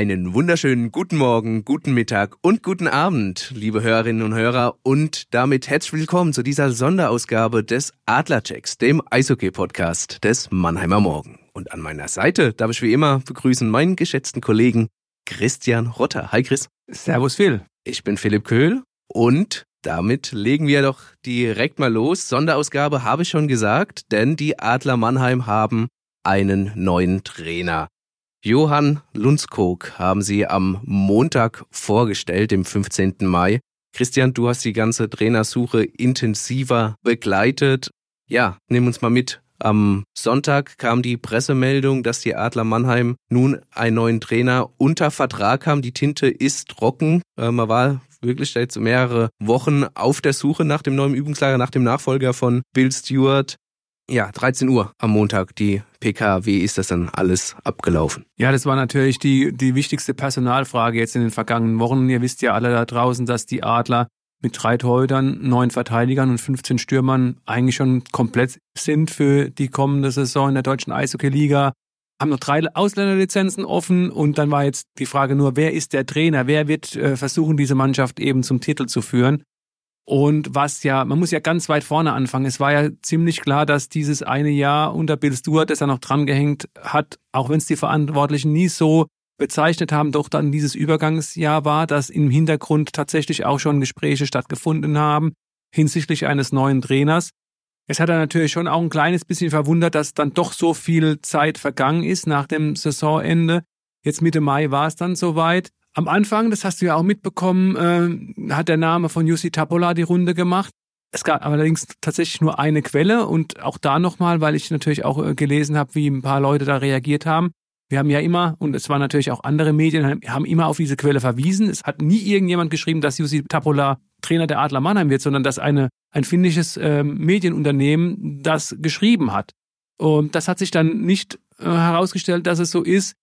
Einen wunderschönen guten Morgen, guten Mittag und guten Abend, liebe Hörerinnen und Hörer und damit herzlich willkommen zu dieser Sonderausgabe des Adlerchecks, dem Eishockey-Podcast des Mannheimer Morgen. Und an meiner Seite darf ich wie immer begrüßen meinen geschätzten Kollegen Christian Rotter. Hi Chris. Servus Phil. Ich bin Philipp Köhl und damit legen wir doch direkt mal los. Sonderausgabe habe ich schon gesagt, denn die Adler Mannheim haben einen neuen Trainer. Johann Lundskog haben Sie am Montag vorgestellt, dem 15. Mai. Christian, du hast die ganze Trainersuche intensiver begleitet. Ja, nimm uns mal mit. Am Sonntag kam die Pressemeldung, dass die Adler Mannheim nun einen neuen Trainer unter Vertrag haben. Die Tinte ist trocken. Äh, man war wirklich jetzt mehrere Wochen auf der Suche nach dem neuen Übungslager, nach dem Nachfolger von Bill Stewart. Ja, 13 Uhr am Montag die PK. Wie ist das dann alles abgelaufen? Ja, das war natürlich die, die wichtigste Personalfrage jetzt in den vergangenen Wochen. Ihr wisst ja alle da draußen, dass die Adler mit drei Torhütern, neun Verteidigern und 15 Stürmern eigentlich schon komplett sind für die kommende Saison in der deutschen Eishockey-Liga. Haben noch drei Ausländerlizenzen offen und dann war jetzt die Frage nur, wer ist der Trainer? Wer wird äh, versuchen, diese Mannschaft eben zum Titel zu führen? Und was ja, man muss ja ganz weit vorne anfangen. Es war ja ziemlich klar, dass dieses eine Jahr unter Bill Stewart, das er noch drangehängt hat, auch wenn es die Verantwortlichen nie so bezeichnet haben, doch dann dieses Übergangsjahr war, dass im Hintergrund tatsächlich auch schon Gespräche stattgefunden haben hinsichtlich eines neuen Trainers. Es hat er natürlich schon auch ein kleines bisschen verwundert, dass dann doch so viel Zeit vergangen ist nach dem Saisonende. Jetzt Mitte Mai war es dann soweit. Am Anfang, das hast du ja auch mitbekommen, äh, hat der Name von Jussi Tapola die Runde gemacht. Es gab allerdings tatsächlich nur eine Quelle und auch da nochmal, weil ich natürlich auch äh, gelesen habe, wie ein paar Leute da reagiert haben. Wir haben ja immer, und es waren natürlich auch andere Medien, haben immer auf diese Quelle verwiesen. Es hat nie irgendjemand geschrieben, dass Jussi Tapola Trainer der Adler Mannheim wird, sondern dass eine, ein finnisches äh, Medienunternehmen das geschrieben hat. Und das hat sich dann nicht äh, herausgestellt, dass es so ist.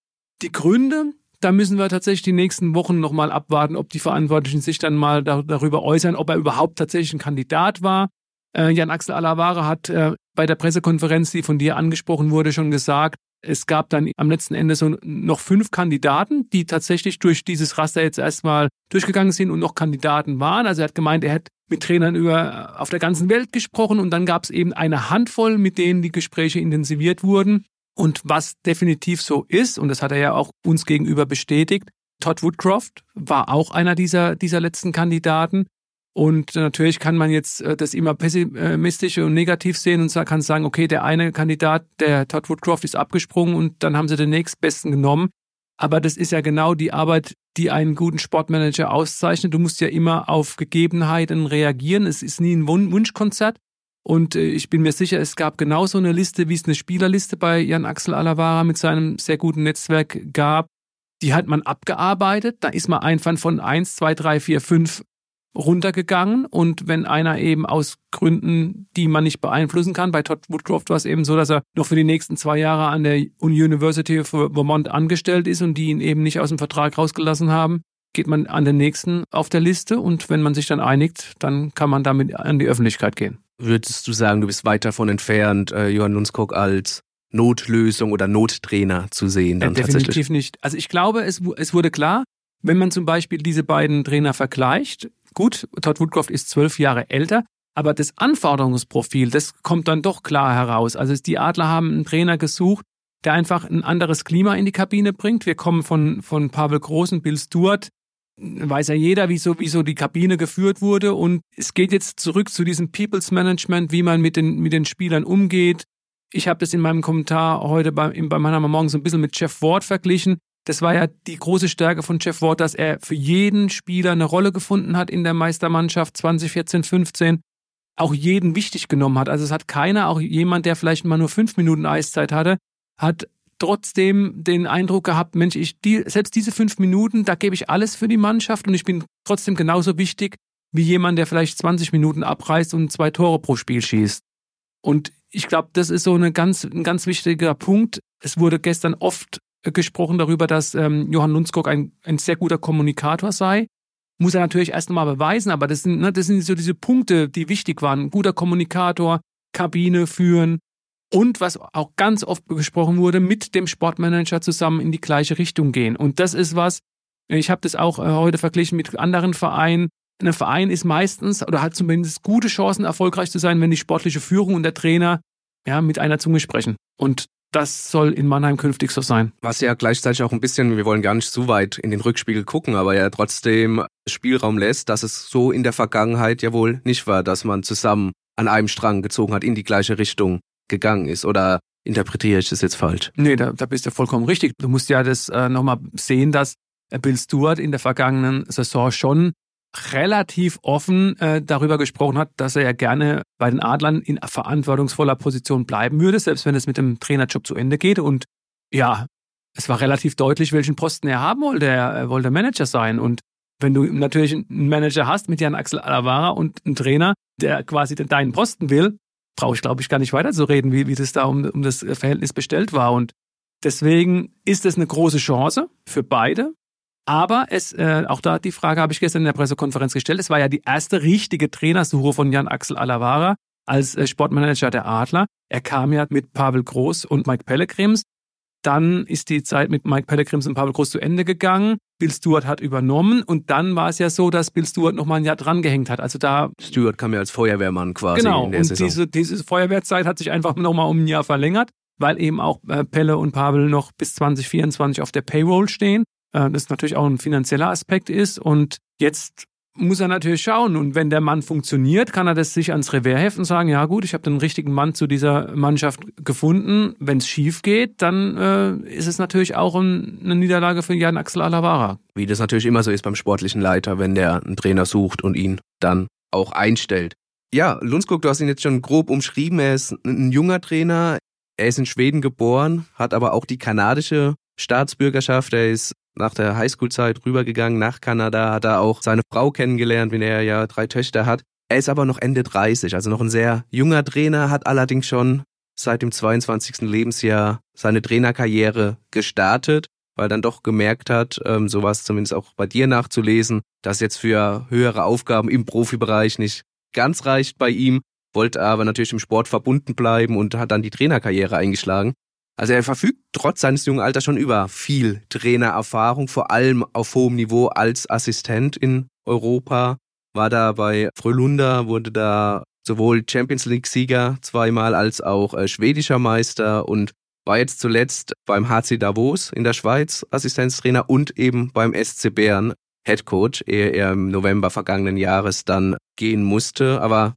Die Gründe, da müssen wir tatsächlich die nächsten Wochen nochmal abwarten, ob die Verantwortlichen sich dann mal da, darüber äußern, ob er überhaupt tatsächlich ein Kandidat war. Äh, Jan-Axel Alavara hat äh, bei der Pressekonferenz, die von dir angesprochen wurde, schon gesagt, es gab dann am letzten Ende so noch fünf Kandidaten, die tatsächlich durch dieses Raster jetzt erstmal durchgegangen sind und noch Kandidaten waren. Also er hat gemeint, er hätte mit Trainern über auf der ganzen Welt gesprochen und dann gab es eben eine Handvoll, mit denen die Gespräche intensiviert wurden. Und was definitiv so ist, und das hat er ja auch uns gegenüber bestätigt, Todd Woodcroft war auch einer dieser, dieser letzten Kandidaten. Und natürlich kann man jetzt äh, das immer pessimistisch und negativ sehen und kann sagen, okay, der eine Kandidat, der Todd Woodcroft, ist abgesprungen und dann haben sie den nächstbesten genommen. Aber das ist ja genau die Arbeit, die einen guten Sportmanager auszeichnet. Du musst ja immer auf Gegebenheiten reagieren. Es ist nie ein Wunschkonzert. Und äh, ich bin mir sicher, es gab genauso eine Liste, wie es eine Spielerliste bei Jan Axel Alavara mit seinem sehr guten Netzwerk gab. Die hat man abgearbeitet. Da ist man einfach von eins, zwei, drei, vier, fünf runtergegangen. Und wenn einer eben aus Gründen, die man nicht beeinflussen kann, bei Todd Woodcroft war es eben so, dass er noch für die nächsten zwei Jahre an der University of Vermont angestellt ist und die ihn eben nicht aus dem Vertrag rausgelassen haben, geht man an den nächsten auf der Liste und wenn man sich dann einigt, dann kann man damit an die Öffentlichkeit gehen. Würdest du sagen, du bist weit davon entfernt, äh, Johann Lundskog als Notlösung oder Nottrainer zu sehen? Dann äh, definitiv nicht. Also ich glaube, es, es wurde klar, wenn man zum Beispiel diese beiden Trainer vergleicht, gut, Todd Woodcroft ist zwölf Jahre älter, aber das Anforderungsprofil, das kommt dann doch klar heraus. Also die Adler haben einen Trainer gesucht, der einfach ein anderes Klima in die Kabine bringt. Wir kommen von, von Pavel Groß und Bill Stewart, weiß ja jeder, wieso, wieso die Kabine geführt wurde. Und es geht jetzt zurück zu diesem People's Management, wie man mit den, mit den Spielern umgeht. Ich habe das in meinem Kommentar heute beim, beim Mannheimer Morgen so ein bisschen mit Jeff Ward verglichen. Das war ja die große Stärke von Jeff Ward, dass er für jeden Spieler eine Rolle gefunden hat in der Meistermannschaft 2014, 15. Auch jeden wichtig genommen hat. Also es hat keiner, auch jemand, der vielleicht mal nur fünf Minuten Eiszeit hatte, hat trotzdem den Eindruck gehabt, Mensch, ich, die, selbst diese fünf Minuten, da gebe ich alles für die Mannschaft und ich bin trotzdem genauso wichtig wie jemand, der vielleicht 20 Minuten abreißt und zwei Tore pro Spiel schießt. Und ich glaube, das ist so eine ganz, ein ganz wichtiger Punkt. Es wurde gestern oft gesprochen darüber, dass ähm, Johann Lundskog ein, ein sehr guter Kommunikator sei. Muss er natürlich erst einmal beweisen, aber das sind, ne, das sind so diese Punkte, die wichtig waren. Guter Kommunikator, Kabine führen, und was auch ganz oft besprochen wurde, mit dem Sportmanager zusammen in die gleiche Richtung gehen. Und das ist was, ich habe das auch äh, heute verglichen mit anderen Vereinen. Ein Verein ist meistens oder hat zumindest gute Chancen, erfolgreich zu sein, wenn die sportliche Führung und der Trainer ja, mit einer Zunge sprechen. Und das soll in Mannheim künftig so sein. Was ja gleichzeitig auch ein bisschen, wir wollen gar nicht zu weit in den Rückspiegel gucken, aber ja trotzdem Spielraum lässt, dass es so in der Vergangenheit ja wohl nicht war, dass man zusammen an einem Strang gezogen hat, in die gleiche Richtung gegangen ist. Oder interpretiere ich das jetzt falsch? Nee, da, da bist du vollkommen richtig. Du musst ja das äh, nochmal sehen, dass Bill Stewart in der vergangenen Saison schon relativ offen äh, darüber gesprochen hat, dass er ja gerne bei den Adlern in verantwortungsvoller Position bleiben würde, selbst wenn es mit dem Trainerjob zu Ende geht. Und ja, es war relativ deutlich, welchen Posten er haben wollte. Er wollte Manager sein. Und wenn du natürlich einen Manager hast mit Jan Axel Alavara und einen Trainer, der quasi deinen Posten will, brauche ich, glaube ich, gar nicht weiterzureden, wie, wie das da um, um das Verhältnis bestellt war. Und deswegen ist es eine große Chance für beide. Aber es, äh, auch da die Frage habe ich gestern in der Pressekonferenz gestellt. Es war ja die erste richtige Trainersuche von Jan Axel Alavara als äh, Sportmanager der Adler. Er kam ja mit Pavel Groß und Mike Pellegrims. Dann ist die Zeit mit Mike Pellegrims und Pavel Groß zu Ende gegangen. Bill Stewart hat übernommen und dann war es ja so, dass Bill Stewart noch mal ein Jahr drangehängt hat. Also da Stewart kam ja als Feuerwehrmann quasi genau, in der und Saison. Diese, diese Feuerwehrzeit hat sich einfach noch mal um ein Jahr verlängert, weil eben auch äh, Pelle und Pavel noch bis 2024 auf der Payroll stehen. Äh, das natürlich auch ein finanzieller Aspekt ist. Und jetzt muss er natürlich schauen. Und wenn der Mann funktioniert, kann er das sich ans Revers heften und sagen, ja gut, ich habe den richtigen Mann zu dieser Mannschaft gefunden. Wenn es schief geht, dann äh, ist es natürlich auch ein, eine Niederlage für Jan Axel Alavara. Wie das natürlich immer so ist beim sportlichen Leiter, wenn der einen Trainer sucht und ihn dann auch einstellt. Ja, Lundskog, du hast ihn jetzt schon grob umschrieben. Er ist ein junger Trainer. Er ist in Schweden geboren, hat aber auch die kanadische Staatsbürgerschaft. Er ist nach der Highschool-Zeit rübergegangen nach Kanada, hat er auch seine Frau kennengelernt, wenn er ja drei Töchter hat. Er ist aber noch Ende 30, also noch ein sehr junger Trainer, hat allerdings schon seit dem 22. Lebensjahr seine Trainerkarriere gestartet, weil dann doch gemerkt hat, ähm, so zumindest auch bei dir nachzulesen, dass jetzt für höhere Aufgaben im Profibereich nicht ganz reicht bei ihm, wollte aber natürlich im Sport verbunden bleiben und hat dann die Trainerkarriere eingeschlagen. Also er verfügt trotz seines jungen Alters schon über viel Trainererfahrung, vor allem auf hohem Niveau als Assistent in Europa. War da bei Frölunda, wurde da sowohl Champions League-Sieger zweimal als auch äh, schwedischer Meister und war jetzt zuletzt beim HC Davos in der Schweiz Assistenztrainer und eben beim SC Bern Head Coach, ehe er im November vergangenen Jahres dann gehen musste. Aber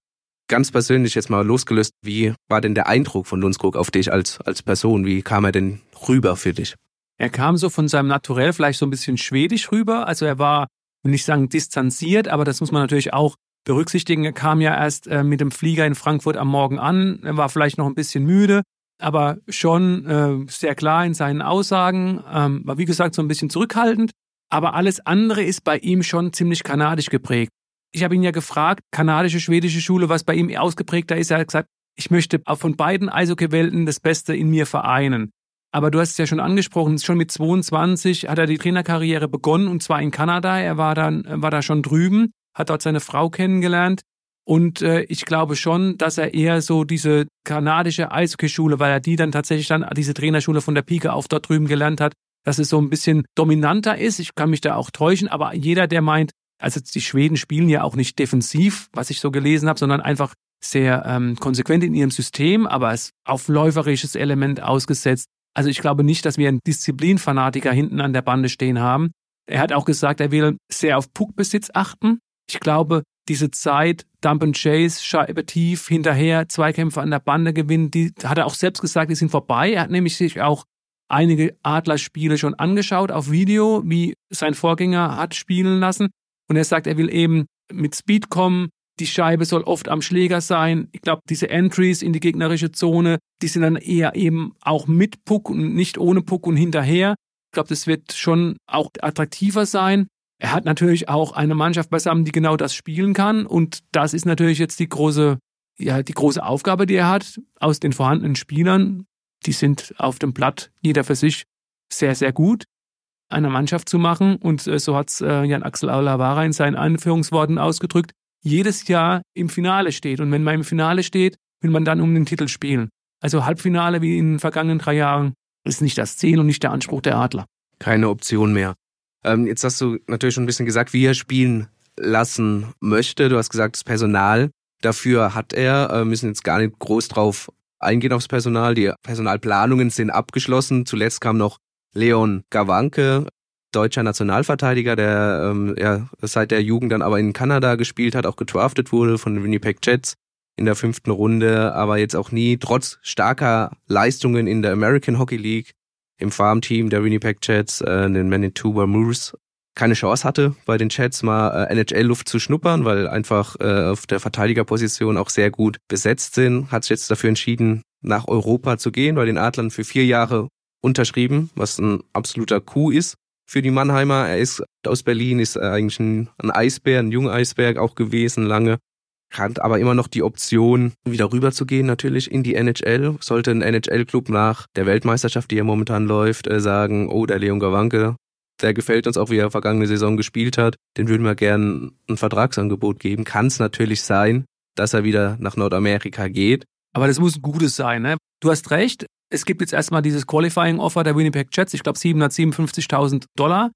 ganz persönlich jetzt mal losgelöst, wie war denn der Eindruck von Lundskog auf dich als, als Person? Wie kam er denn rüber für dich? Er kam so von seinem Naturell vielleicht so ein bisschen schwedisch rüber. Also er war, will nicht sagen distanziert, aber das muss man natürlich auch berücksichtigen. Er kam ja erst äh, mit dem Flieger in Frankfurt am Morgen an. Er war vielleicht noch ein bisschen müde, aber schon äh, sehr klar in seinen Aussagen. Ähm, war wie gesagt so ein bisschen zurückhaltend. Aber alles andere ist bei ihm schon ziemlich kanadisch geprägt. Ich habe ihn ja gefragt, kanadische, schwedische Schule, was bei ihm ausgeprägter ist. Er hat gesagt, ich möchte von beiden Eishockeywelten das Beste in mir vereinen. Aber du hast es ja schon angesprochen, schon mit 22 hat er die Trainerkarriere begonnen und zwar in Kanada. Er war dann, war da schon drüben, hat dort seine Frau kennengelernt. Und äh, ich glaube schon, dass er eher so diese kanadische Eishockeyschule, weil er die dann tatsächlich dann, diese Trainerschule von der Pike auf dort drüben gelernt hat, dass es so ein bisschen dominanter ist. Ich kann mich da auch täuschen, aber jeder, der meint, also die Schweden spielen ja auch nicht defensiv, was ich so gelesen habe, sondern einfach sehr ähm, konsequent in ihrem System, aber auf läuferisches Element ausgesetzt. Also ich glaube nicht, dass wir einen Disziplinfanatiker hinten an der Bande stehen haben. Er hat auch gesagt, er will sehr auf Puckbesitz achten. Ich glaube, diese Zeit, Dump and Chase, Scheibe tief, hinterher, Zweikämpfe an der Bande gewinnen, die hat er auch selbst gesagt, die sind vorbei. Er hat nämlich sich auch einige Adlerspiele schon angeschaut auf Video, wie sein Vorgänger hat spielen lassen. Und er sagt, er will eben mit Speed kommen. Die Scheibe soll oft am Schläger sein. Ich glaube, diese Entries in die gegnerische Zone, die sind dann eher eben auch mit Puck und nicht ohne Puck und hinterher. Ich glaube, das wird schon auch attraktiver sein. Er hat natürlich auch eine Mannschaft beisammen, die genau das spielen kann. Und das ist natürlich jetzt die große, ja, die große Aufgabe, die er hat, aus den vorhandenen Spielern. Die sind auf dem Blatt, jeder für sich, sehr, sehr gut einer Mannschaft zu machen. Und äh, so hat es äh, Jan Axel Aulavara in seinen Anführungsworten ausgedrückt, jedes Jahr im Finale steht. Und wenn man im Finale steht, will man dann um den Titel spielen. Also Halbfinale wie in den vergangenen drei Jahren ist nicht das Ziel und nicht der Anspruch der Adler. Keine Option mehr. Ähm, jetzt hast du natürlich schon ein bisschen gesagt, wie er spielen lassen möchte. Du hast gesagt, das Personal dafür hat er. Wir müssen jetzt gar nicht groß drauf eingehen aufs Personal. Die Personalplanungen sind abgeschlossen. Zuletzt kam noch Leon Gawanke, deutscher Nationalverteidiger, der ähm, ja, seit der Jugend dann aber in Kanada gespielt hat, auch gedraftet wurde von den Winnipeg Jets in der fünften Runde, aber jetzt auch nie, trotz starker Leistungen in der American Hockey League, im Farmteam der Winnipeg Jets, äh, den Manitoba Moose, keine Chance hatte, bei den Jets mal äh, NHL-Luft zu schnuppern, weil einfach äh, auf der Verteidigerposition auch sehr gut besetzt sind. Hat sich jetzt dafür entschieden, nach Europa zu gehen, bei den Adlern für vier Jahre unterschrieben, was ein absoluter Coup ist für die Mannheimer. Er ist aus Berlin, ist eigentlich ein, Eisbär, ein junger Eisberg auch gewesen lange. Hat aber immer noch die Option, wieder rüber zu gehen, natürlich in die NHL. Sollte ein NHL-Club nach der Weltmeisterschaft, die ja momentan läuft, äh, sagen, oh, der Leon Gawanke, der gefällt uns auch, wie er vergangene Saison gespielt hat, den würden wir gern ein Vertragsangebot geben. Kann es natürlich sein, dass er wieder nach Nordamerika geht. Aber das muss ein gutes sein, ne? Du hast recht. Es gibt jetzt erstmal dieses Qualifying-Offer der Winnipeg Jets, ich glaube 757.000 Dollar.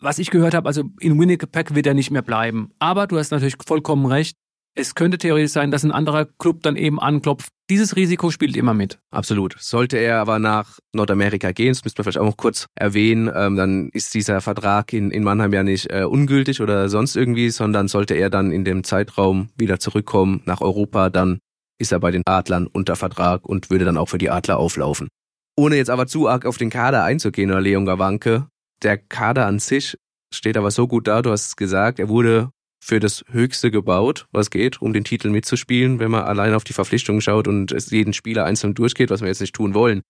Was ich gehört habe, also in Winnipeg wird er nicht mehr bleiben. Aber du hast natürlich vollkommen recht. Es könnte theoretisch sein, dass ein anderer Club dann eben anklopft. Dieses Risiko spielt immer mit. Absolut. Sollte er aber nach Nordamerika gehen, das müsste man vielleicht auch noch kurz erwähnen, ähm, dann ist dieser Vertrag in, in Mannheim ja nicht äh, ungültig oder sonst irgendwie, sondern sollte er dann in dem Zeitraum wieder zurückkommen nach Europa, dann ist er bei den Adlern unter Vertrag und würde dann auch für die Adler auflaufen. Ohne jetzt aber zu arg auf den Kader einzugehen oder Leon Gawanke, der Kader an sich steht aber so gut da, du hast es gesagt, er wurde für das Höchste gebaut, was geht, um den Titel mitzuspielen, wenn man allein auf die Verpflichtungen schaut und es jeden Spieler einzeln durchgeht, was wir jetzt nicht tun wollen.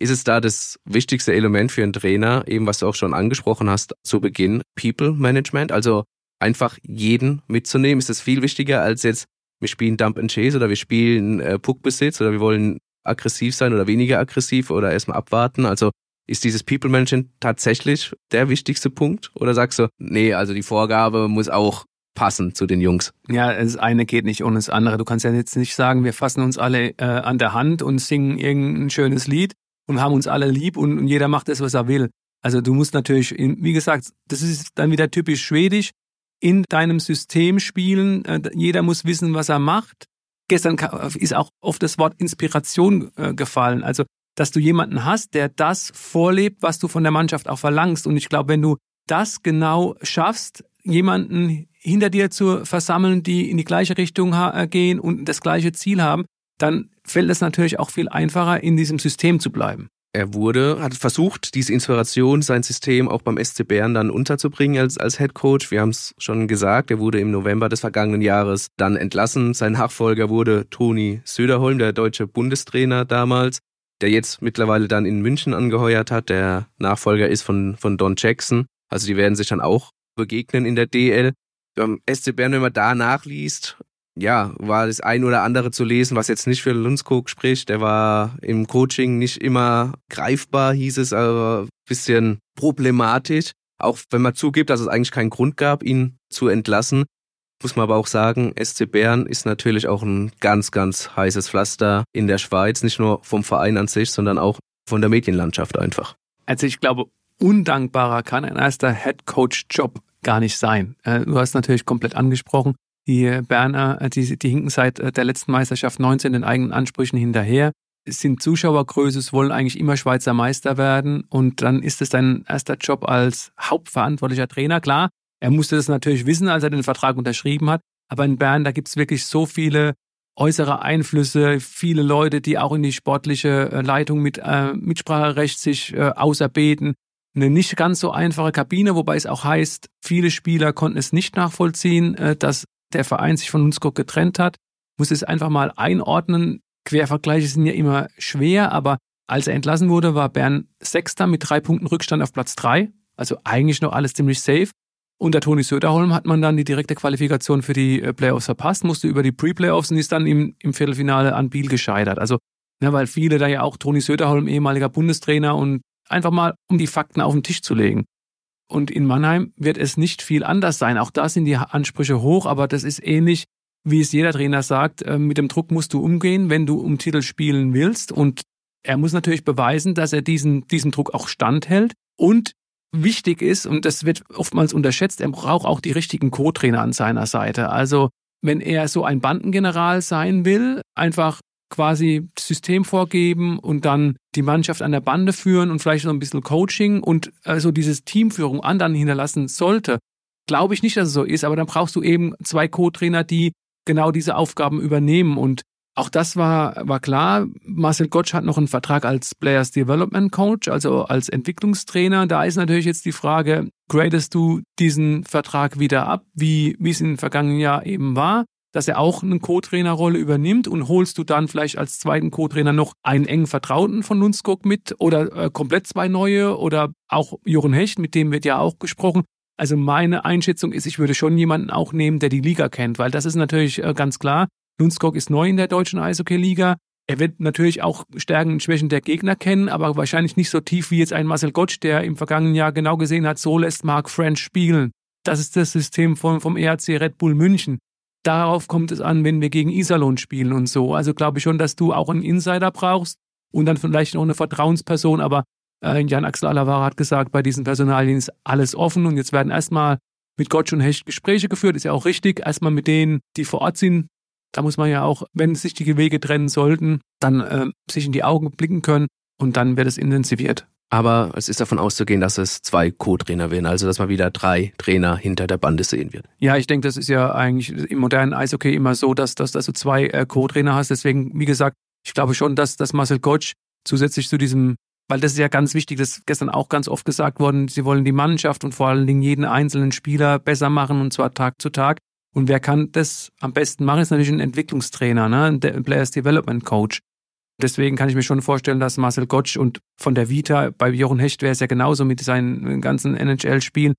Ist es da das wichtigste Element für einen Trainer, eben was du auch schon angesprochen hast zu Beginn, People Management, also einfach jeden mitzunehmen? Ist das viel wichtiger als jetzt wir spielen Dump and Chase oder wir spielen äh, Puckbesitz oder wir wollen aggressiv sein oder weniger aggressiv oder erstmal abwarten. Also ist dieses People Management tatsächlich der wichtigste Punkt? Oder sagst du, nee, also die Vorgabe muss auch passen zu den Jungs? Ja, das eine geht nicht ohne das andere. Du kannst ja jetzt nicht sagen, wir fassen uns alle äh, an der Hand und singen irgendein schönes Lied und haben uns alle lieb und, und jeder macht das, was er will. Also du musst natürlich, wie gesagt, das ist dann wieder typisch schwedisch in deinem System spielen. Äh, jeder muss wissen, was er macht. Gestern ist auch oft das Wort Inspiration äh, gefallen. Also, dass du jemanden hast, der das vorlebt, was du von der Mannschaft auch verlangst. Und ich glaube, wenn du das genau schaffst, jemanden hinter dir zu versammeln, die in die gleiche Richtung äh, gehen und das gleiche Ziel haben, dann fällt es natürlich auch viel einfacher, in diesem System zu bleiben. Er wurde, hat versucht, diese Inspiration, sein System auch beim SC Bern dann unterzubringen als, als Head Coach. Wir haben es schon gesagt, er wurde im November des vergangenen Jahres dann entlassen. Sein Nachfolger wurde Toni Söderholm, der deutsche Bundestrainer damals, der jetzt mittlerweile dann in München angeheuert hat. Der Nachfolger ist von, von Don Jackson. Also die werden sich dann auch begegnen in der DL. Beim SC Bern, wenn man da nachliest, ja, war das ein oder andere zu lesen, was jetzt nicht für Lundskog spricht. Der war im Coaching nicht immer greifbar, hieß es, aber ein bisschen problematisch. Auch wenn man zugibt, dass es eigentlich keinen Grund gab, ihn zu entlassen, muss man aber auch sagen, SC Bern ist natürlich auch ein ganz, ganz heißes Pflaster in der Schweiz, nicht nur vom Verein an sich, sondern auch von der Medienlandschaft einfach. Also ich glaube, undankbarer kann ein erster Head Coach Job gar nicht sein. Äh, du hast natürlich komplett angesprochen, die Berner, äh, die, die hinken seit äh, der letzten Meisterschaft 19 den eigenen Ansprüchen hinterher, sind Zuschauergröße, wollen eigentlich immer Schweizer Meister werden und dann ist es dein erster Job als hauptverantwortlicher Trainer. Klar, er musste das natürlich wissen, als er den Vertrag unterschrieben hat, aber in Bern, da gibt es wirklich so viele äußere Einflüsse, viele Leute, die auch in die sportliche äh, Leitung mit äh, Mitspracherecht sich äh, auserbeten. Eine nicht ganz so einfache Kabine, wobei es auch heißt, viele Spieler konnten es nicht nachvollziehen, äh, dass der Verein sich von Lundskog getrennt hat, muss es einfach mal einordnen. Quervergleiche sind ja immer schwer, aber als er entlassen wurde, war Bern Sechster mit drei Punkten Rückstand auf Platz drei. Also eigentlich noch alles ziemlich safe. Unter Toni Söderholm hat man dann die direkte Qualifikation für die äh, Playoffs verpasst, musste über die Pre-Playoffs und ist dann im, im Viertelfinale an Biel gescheitert. Also, ne, weil viele da ja auch Toni Söderholm, ehemaliger Bundestrainer, und einfach mal um die Fakten auf den Tisch zu legen. Und in Mannheim wird es nicht viel anders sein. Auch da sind die Ansprüche hoch, aber das ist ähnlich wie es jeder Trainer sagt, äh, mit dem Druck musst du umgehen, wenn du um Titel spielen willst. Und er muss natürlich beweisen, dass er diesen, diesem Druck auch standhält. Und wichtig ist, und das wird oftmals unterschätzt, er braucht auch die richtigen Co-Trainer an seiner Seite. Also wenn er so ein Bandengeneral sein will, einfach quasi System vorgeben und dann die Mannschaft an der Bande führen und vielleicht noch ein bisschen Coaching und also dieses Teamführung anderen hinterlassen sollte, glaube ich nicht, dass es so ist, aber dann brauchst du eben zwei Co-Trainer, die genau diese Aufgaben übernehmen und auch das war, war klar. Marcel Gottsch hat noch einen Vertrag als Players Development Coach, also als Entwicklungstrainer. Da ist natürlich jetzt die Frage, gradest du diesen Vertrag wieder ab, wie, wie es im vergangenen Jahr eben war? Dass er auch eine Co-Trainer-Rolle übernimmt und holst du dann vielleicht als zweiten Co-Trainer noch einen engen Vertrauten von Lundskog mit oder äh, komplett zwei neue oder auch Jochen Hecht, mit dem wird ja auch gesprochen. Also meine Einschätzung ist, ich würde schon jemanden auch nehmen, der die Liga kennt, weil das ist natürlich äh, ganz klar. Lundskog ist neu in der deutschen Eishockey-Liga. Er wird natürlich auch Stärken und Schwächen der Gegner kennen, aber wahrscheinlich nicht so tief wie jetzt ein Marcel Gottsch, der im vergangenen Jahr genau gesehen hat, so lässt Mark French spielen. Das ist das System vom, vom ERC Red Bull München. Darauf kommt es an, wenn wir gegen Iserlohn spielen und so. Also glaube ich schon, dass du auch einen Insider brauchst und dann vielleicht noch eine Vertrauensperson. Aber äh, Jan Axel Alavara hat gesagt, bei diesen Personalien ist alles offen und jetzt werden erstmal mit Gottsch und Hecht Gespräche geführt. Ist ja auch richtig. Erstmal mit denen, die vor Ort sind. Da muss man ja auch, wenn sich die Wege trennen sollten, dann äh, sich in die Augen blicken können und dann wird es intensiviert. Aber es ist davon auszugehen, dass es zwei Co-Trainer werden, also dass man wieder drei Trainer hinter der Bande sehen wird. Ja, ich denke, das ist ja eigentlich im modernen Eishockey immer so, dass, dass, dass du zwei äh, Co-Trainer hast. Deswegen, wie gesagt, ich glaube schon, dass, dass Marcel Gottsch zusätzlich zu diesem, weil das ist ja ganz wichtig, das ist gestern auch ganz oft gesagt worden, sie wollen die Mannschaft und vor allen Dingen jeden einzelnen Spieler besser machen und zwar Tag zu Tag. Und wer kann das am besten machen, ist natürlich ein Entwicklungstrainer, ne? ein Players Development Coach. Deswegen kann ich mir schon vorstellen, dass Marcel Gottsch und von der Vita, bei Jochen Hecht wäre es ja genauso mit seinen ganzen NHL-Spielen,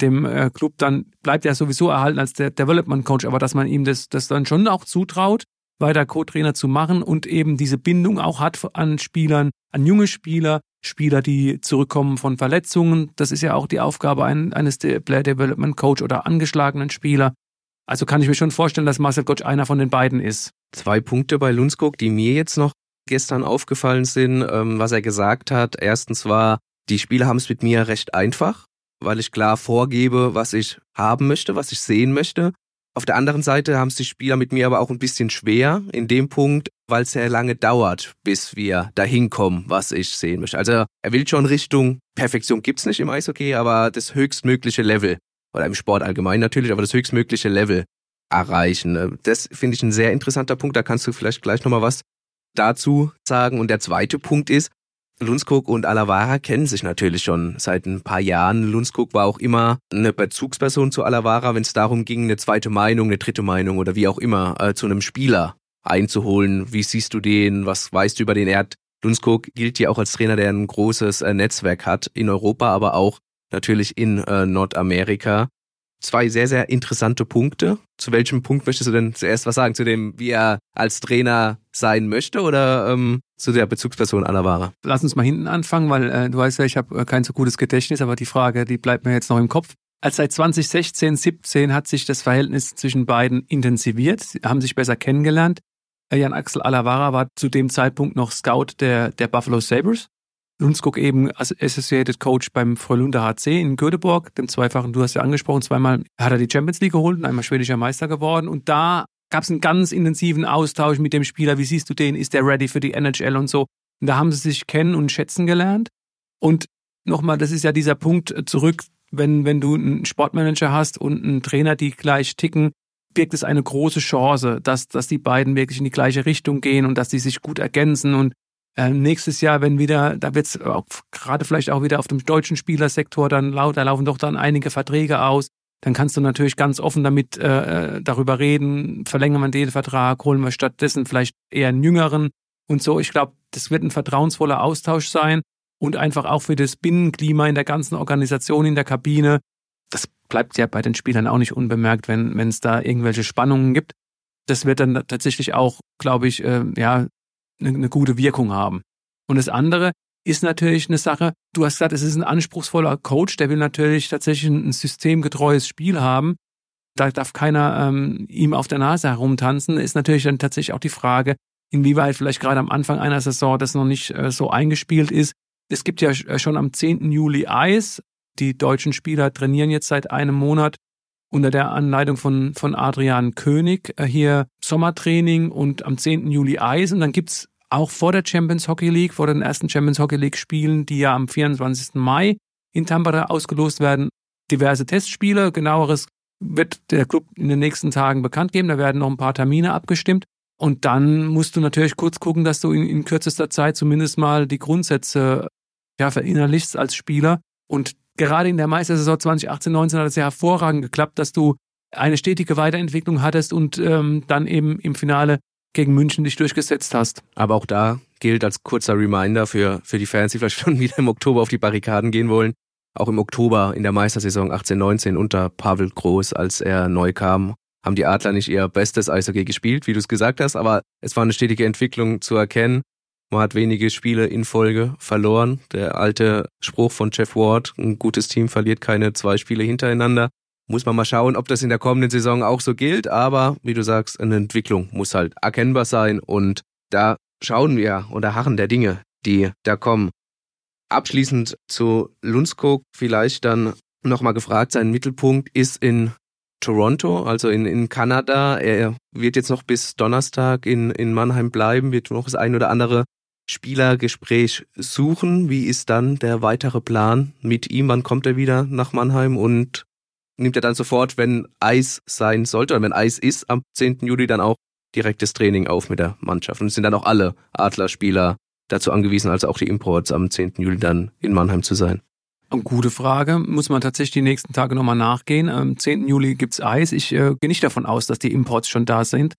dem äh, Club dann bleibt er sowieso erhalten als der Development Coach, aber dass man ihm das, das dann schon auch zutraut, weiter Co-Trainer zu machen und eben diese Bindung auch hat an Spielern, an junge Spieler, Spieler, die zurückkommen von Verletzungen. Das ist ja auch die Aufgabe eines Player Development Coach oder angeschlagenen Spieler. Also kann ich mir schon vorstellen, dass Marcel Gottsch einer von den beiden ist. Zwei Punkte bei Lundskog, die mir jetzt noch gestern aufgefallen sind, ähm, was er gesagt hat. Erstens war, die Spieler haben es mit mir recht einfach, weil ich klar vorgebe, was ich haben möchte, was ich sehen möchte. Auf der anderen Seite haben es die Spieler mit mir aber auch ein bisschen schwer in dem Punkt, weil es sehr lange dauert, bis wir dahin kommen, was ich sehen möchte. Also er will schon Richtung Perfektion gibt's nicht im Eishockey, aber das höchstmögliche Level oder im Sport allgemein natürlich, aber das höchstmögliche Level erreichen. Das finde ich ein sehr interessanter Punkt. Da kannst du vielleicht gleich nochmal was dazu sagen. Und der zweite Punkt ist, Lundskog und Alavara kennen sich natürlich schon seit ein paar Jahren. Lundskog war auch immer eine Bezugsperson zu Alavara, wenn es darum ging, eine zweite Meinung, eine dritte Meinung oder wie auch immer äh, zu einem Spieler einzuholen. Wie siehst du den? Was weißt du über den? Er hat, Lundskog gilt ja auch als Trainer, der ein großes äh, Netzwerk hat in Europa, aber auch natürlich in äh, Nordamerika zwei sehr, sehr interessante Punkte. Zu welchem Punkt möchtest du denn zuerst was sagen? Zu dem, wie er als Trainer sein möchte oder ähm, zu der Bezugsperson Alavara? Lass uns mal hinten anfangen, weil äh, du weißt ja, ich habe äh, kein so gutes Gedächtnis, aber die Frage, die bleibt mir jetzt noch im Kopf. Als seit 2016, 17 hat sich das Verhältnis zwischen beiden intensiviert, haben sich besser kennengelernt. Jan Axel Alavara war zu dem Zeitpunkt noch Scout der, der Buffalo Sabres Lundskog eben als Associated Coach beim Frölunda HC in Göteborg, dem zweifachen, du hast ja angesprochen, zweimal hat er die Champions League geholt und einmal schwedischer Meister geworden. Und da gab es einen ganz intensiven Austausch mit dem Spieler. Wie siehst du den? Ist der ready für die NHL und so? Und da haben sie sich kennen und schätzen gelernt. Und nochmal, das ist ja dieser Punkt zurück, wenn, wenn du einen Sportmanager hast und einen Trainer, die gleich ticken, birgt es eine große Chance, dass, dass die beiden wirklich in die gleiche Richtung gehen und dass die sich gut ergänzen und ähm, nächstes Jahr, wenn wieder, da wird es gerade vielleicht auch wieder auf dem deutschen Spielersektor, dann da laufen doch dann einige Verträge aus. Dann kannst du natürlich ganz offen damit äh, äh, darüber reden, verlängern wir den Vertrag, holen wir stattdessen vielleicht eher einen jüngeren und so. Ich glaube, das wird ein vertrauensvoller Austausch sein und einfach auch für das Binnenklima in der ganzen Organisation, in der Kabine. Das bleibt ja bei den Spielern auch nicht unbemerkt, wenn wenn es da irgendwelche Spannungen gibt. Das wird dann tatsächlich auch, glaube ich, äh, ja, eine, gute Wirkung haben. Und das andere ist natürlich eine Sache, du hast gesagt, es ist ein anspruchsvoller Coach, der will natürlich tatsächlich ein systemgetreues Spiel haben. Da darf keiner ähm, ihm auf der Nase herumtanzen. Ist natürlich dann tatsächlich auch die Frage, inwieweit vielleicht gerade am Anfang einer Saison das noch nicht äh, so eingespielt ist. Es gibt ja äh, schon am 10. Juli Eis. Die deutschen Spieler trainieren jetzt seit einem Monat unter der Anleitung von, von Adrian König äh, hier Sommertraining und am 10. Juli Eis. Und dann gibt's auch vor der Champions Hockey League, vor den ersten Champions Hockey League Spielen, die ja am 24. Mai in Tampere ausgelost werden, diverse Testspiele. Genaueres wird der Club in den nächsten Tagen bekannt geben. Da werden noch ein paar Termine abgestimmt. Und dann musst du natürlich kurz gucken, dass du in, in kürzester Zeit zumindest mal die Grundsätze ja, verinnerlichst als Spieler. Und gerade in der Meistersaison 2018, 19 hat es ja hervorragend geklappt, dass du eine stetige Weiterentwicklung hattest und ähm, dann eben im Finale gegen München dich durchgesetzt hast. Aber auch da gilt als kurzer Reminder für, für die Fans, die vielleicht schon wieder im Oktober auf die Barrikaden gehen wollen. Auch im Oktober in der Meistersaison 18-19 unter Pavel Groß, als er neu kam, haben die Adler nicht ihr bestes Eishockey gespielt, wie du es gesagt hast, aber es war eine stetige Entwicklung zu erkennen. Man hat wenige Spiele in Folge verloren. Der alte Spruch von Jeff Ward, ein gutes Team verliert keine zwei Spiele hintereinander. Muss man mal schauen, ob das in der kommenden Saison auch so gilt. Aber wie du sagst, eine Entwicklung muss halt erkennbar sein. Und da schauen wir oder harren der Dinge, die da kommen. Abschließend zu Lundskog vielleicht dann nochmal gefragt, sein Mittelpunkt ist in Toronto, also in, in Kanada. Er wird jetzt noch bis Donnerstag in, in Mannheim bleiben, wird noch das ein oder andere Spielergespräch suchen. Wie ist dann der weitere Plan mit ihm? Wann kommt er wieder nach Mannheim und nimmt er dann sofort, wenn Eis sein sollte oder wenn Eis ist, am 10. Juli dann auch direktes Training auf mit der Mannschaft? Und sind dann auch alle Adlerspieler dazu angewiesen, also auch die Imports am 10. Juli dann in Mannheim zu sein? Gute Frage. Muss man tatsächlich die nächsten Tage nochmal nachgehen. Am 10. Juli gibt's Eis. Ich äh, gehe nicht davon aus, dass die Imports schon da sind,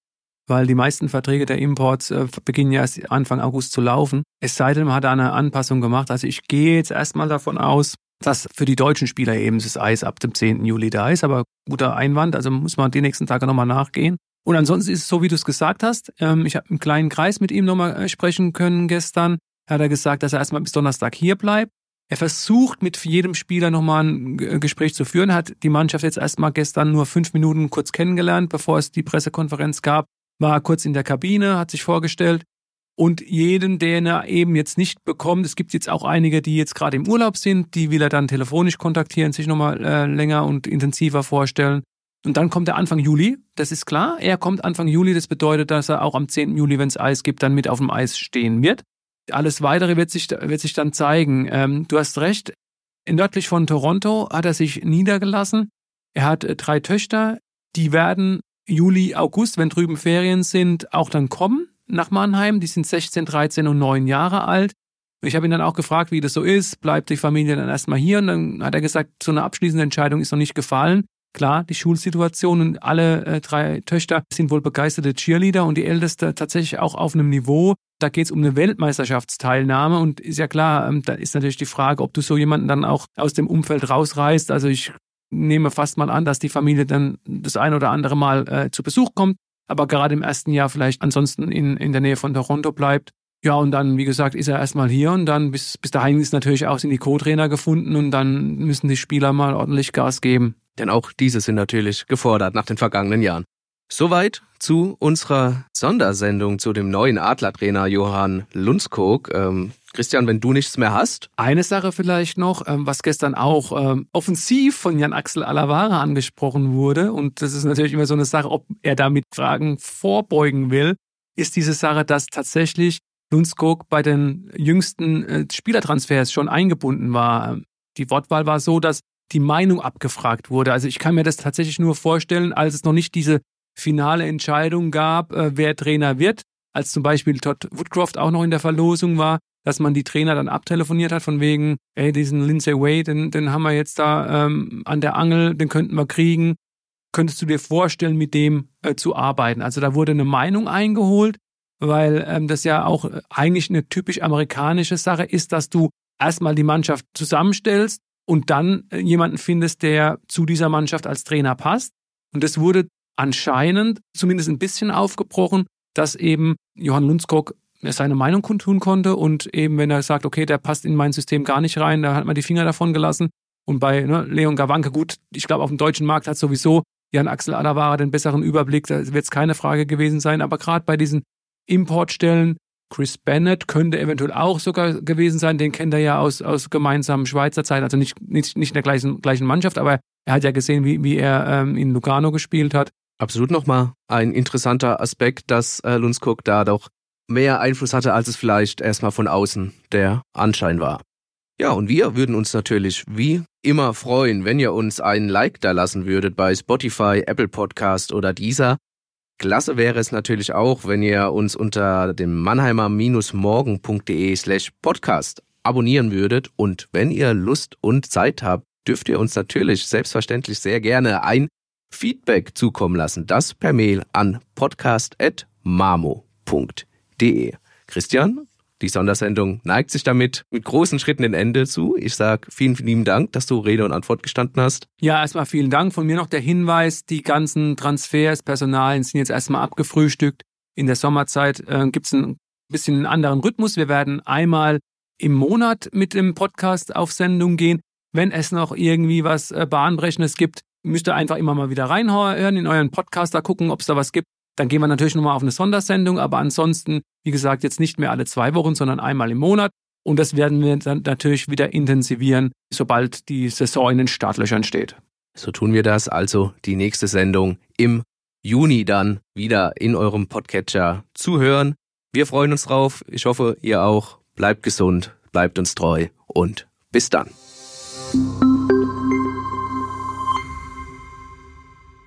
weil die meisten Verträge der Imports äh, beginnen ja erst Anfang August zu laufen. Es sei denn, man hat eine Anpassung gemacht. Also ich gehe jetzt erstmal davon aus, dass für die deutschen Spieler eben das Eis ab dem 10. Juli da ist. Aber guter Einwand, also muss man die nächsten Tage nochmal nachgehen. Und ansonsten ist es so, wie du es gesagt hast. Ähm, ich habe einen kleinen Kreis mit ihm nochmal äh, sprechen können gestern. Hat er gesagt, dass er erstmal bis Donnerstag hier bleibt er versucht mit jedem Spieler nochmal ein Gespräch zu führen, hat die Mannschaft jetzt erstmal gestern nur fünf Minuten kurz kennengelernt, bevor es die Pressekonferenz gab, war kurz in der Kabine, hat sich vorgestellt und jeden, den er eben jetzt nicht bekommt, es gibt jetzt auch einige, die jetzt gerade im Urlaub sind, die will er dann telefonisch kontaktieren, sich nochmal äh, länger und intensiver vorstellen. Und dann kommt der Anfang Juli, das ist klar. Er kommt Anfang Juli, das bedeutet, dass er auch am 10. Juli, wenn es Eis gibt, dann mit auf dem Eis stehen wird. Alles Weitere wird sich, wird sich dann zeigen. Ähm, du hast recht, nördlich von Toronto hat er sich niedergelassen. Er hat äh, drei Töchter, die werden Juli, August, wenn drüben Ferien sind, auch dann kommen nach Mannheim. Die sind 16, 13 und 9 Jahre alt. Ich habe ihn dann auch gefragt, wie das so ist. Bleibt die Familie dann erstmal hier? Und dann hat er gesagt, so eine abschließende Entscheidung ist noch nicht gefallen. Klar, die Schulsituation und alle äh, drei Töchter sind wohl begeisterte Cheerleader und die älteste tatsächlich auch auf einem Niveau. Da geht es um eine Weltmeisterschaftsteilnahme und ist ja klar, ähm, da ist natürlich die Frage, ob du so jemanden dann auch aus dem Umfeld rausreißt. Also ich nehme fast mal an, dass die Familie dann das ein oder andere Mal äh, zu Besuch kommt, aber gerade im ersten Jahr vielleicht ansonsten in, in der Nähe von Toronto bleibt. Ja, und dann, wie gesagt, ist er erstmal hier und dann bis, bis dahin ist natürlich auch sind die Co-Trainer gefunden und dann müssen die Spieler mal ordentlich Gas geben. Denn auch diese sind natürlich gefordert nach den vergangenen Jahren. Soweit zu unserer Sondersendung zu dem neuen Adlertrainer Johann Lundskog. Ähm, Christian, wenn du nichts mehr hast. Eine Sache vielleicht noch, ähm, was gestern auch ähm, offensiv von Jan-Axel Alavara angesprochen wurde, und das ist natürlich immer so eine Sache, ob er damit Fragen vorbeugen will, ist diese Sache, dass tatsächlich Lundskog bei den jüngsten äh, Spielertransfers schon eingebunden war. Die Wortwahl war so, dass die Meinung abgefragt wurde. Also ich kann mir das tatsächlich nur vorstellen, als es noch nicht diese finale Entscheidung gab, äh, wer Trainer wird, als zum Beispiel Todd Woodcroft auch noch in der Verlosung war, dass man die Trainer dann abtelefoniert hat, von wegen, ey, diesen Lindsay Wade, den, den haben wir jetzt da ähm, an der Angel, den könnten wir kriegen. Könntest du dir vorstellen, mit dem äh, zu arbeiten? Also da wurde eine Meinung eingeholt, weil ähm, das ja auch eigentlich eine typisch amerikanische Sache ist, dass du erstmal die Mannschaft zusammenstellst und dann äh, jemanden findest, der zu dieser Mannschaft als Trainer passt. Und das wurde anscheinend zumindest ein bisschen aufgebrochen, dass eben Johann Lundskog seine Meinung kundtun konnte und eben wenn er sagt, okay, der passt in mein System gar nicht rein, da hat man die Finger davon gelassen. Und bei ne, Leon Gawanke, gut, ich glaube, auf dem deutschen Markt hat sowieso Jan Axel Alavara den besseren Überblick, da wird es keine Frage gewesen sein. Aber gerade bei diesen Importstellen, Chris Bennett könnte eventuell auch sogar gewesen sein, den kennt er ja aus, aus gemeinsamen Schweizer Zeiten, also nicht, nicht, nicht in der gleichen, gleichen Mannschaft, aber er hat ja gesehen, wie, wie er ähm, in Lugano gespielt hat. Absolut nochmal ein interessanter Aspekt, dass äh, Lundskog da doch mehr Einfluss hatte, als es vielleicht erstmal von außen der Anschein war. Ja, und wir würden uns natürlich wie immer freuen, wenn ihr uns einen Like da lassen würdet bei Spotify, Apple Podcast oder dieser. Klasse wäre es natürlich auch, wenn ihr uns unter dem mannheimer-morgen.de slash podcast abonnieren würdet und wenn ihr Lust und Zeit habt, dürft ihr uns natürlich selbstverständlich sehr gerne ein Feedback zukommen lassen. Das per Mail an podcast.mamo.de. Christian, die Sondersendung neigt sich damit mit großen Schritten den Ende zu. Ich sage vielen, vielen lieben Dank, dass du Rede und Antwort gestanden hast. Ja, erstmal vielen Dank. Von mir noch der Hinweis, die ganzen Transfers, Personalien sind jetzt erstmal abgefrühstückt. In der Sommerzeit äh, gibt es ein bisschen einen anderen Rhythmus. Wir werden einmal im Monat mit dem Podcast auf Sendung gehen. Wenn es noch irgendwie was äh, Bahnbrechendes gibt, müsst ihr einfach immer mal wieder reinhören in euren Podcast, da gucken, ob es da was gibt. Dann gehen wir natürlich nochmal auf eine Sondersendung, aber ansonsten, wie gesagt, jetzt nicht mehr alle zwei Wochen, sondern einmal im Monat. Und das werden wir dann natürlich wieder intensivieren, sobald die Saison in den Startlöchern steht. So tun wir das. Also die nächste Sendung im Juni dann wieder in eurem Podcatcher zu hören. Wir freuen uns drauf. Ich hoffe, ihr auch. Bleibt gesund, bleibt uns treu und bis dann.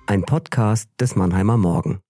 Ein Podcast des Mannheimer Morgen.